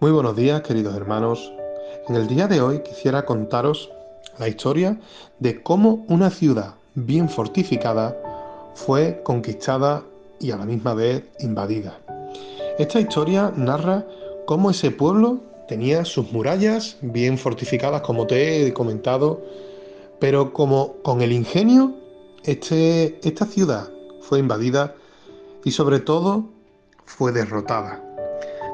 Muy buenos días, queridos hermanos. En el día de hoy quisiera contaros la historia de cómo una ciudad bien fortificada fue conquistada y a la misma vez invadida. Esta historia narra cómo ese pueblo tenía sus murallas bien fortificadas, como te he comentado, pero como con el ingenio, este, esta ciudad fue invadida y sobre todo fue derrotada.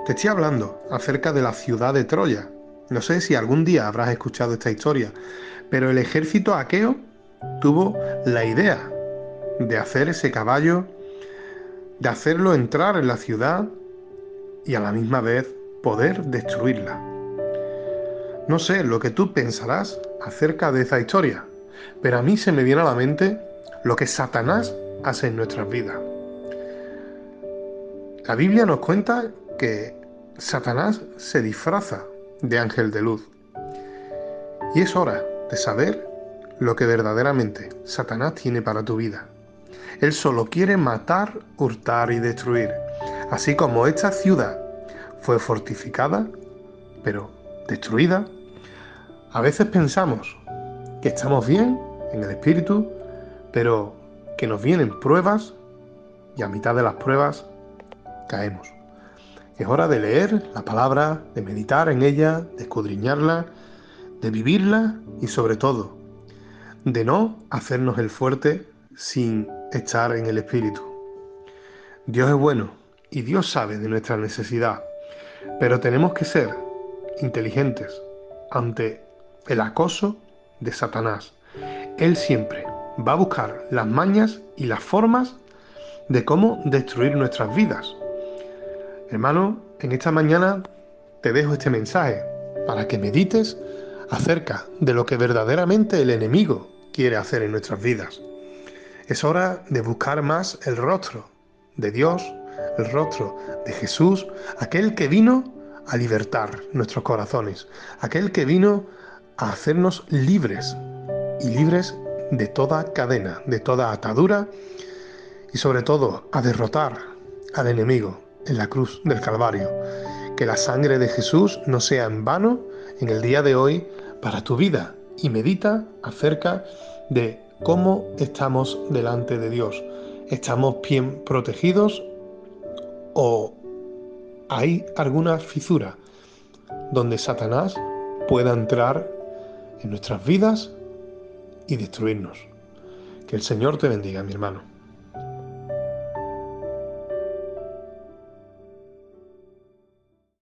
Te estoy hablando acerca de la ciudad de Troya. No sé si algún día habrás escuchado esta historia, pero el ejército aqueo tuvo la idea de hacer ese caballo, de hacerlo entrar en la ciudad y a la misma vez poder destruirla. No sé lo que tú pensarás acerca de esa historia, pero a mí se me viene a la mente lo que Satanás hace en nuestras vidas. La Biblia nos cuenta que Satanás se disfraza de ángel de luz. Y es hora de saber lo que verdaderamente Satanás tiene para tu vida. Él solo quiere matar, hurtar y destruir. Así como esta ciudad fue fortificada, pero destruida, a veces pensamos que estamos bien en el espíritu, pero que nos vienen pruebas y a mitad de las pruebas caemos. Es hora de leer la palabra, de meditar en ella, de escudriñarla, de vivirla y sobre todo, de no hacernos el fuerte sin estar en el Espíritu. Dios es bueno y Dios sabe de nuestra necesidad, pero tenemos que ser inteligentes ante el acoso de Satanás. Él siempre va a buscar las mañas y las formas de cómo destruir nuestras vidas. Hermano, en esta mañana te dejo este mensaje para que medites acerca de lo que verdaderamente el enemigo quiere hacer en nuestras vidas. Es hora de buscar más el rostro de Dios, el rostro de Jesús, aquel que vino a libertar nuestros corazones, aquel que vino a hacernos libres y libres de toda cadena, de toda atadura y sobre todo a derrotar al enemigo, en la cruz del Calvario. Que la sangre de Jesús no sea en vano en el día de hoy para tu vida y medita acerca de cómo estamos delante de Dios. ¿Estamos bien protegidos o hay alguna fisura donde Satanás pueda entrar en nuestras vidas y destruirnos? Que el Señor te bendiga, mi hermano.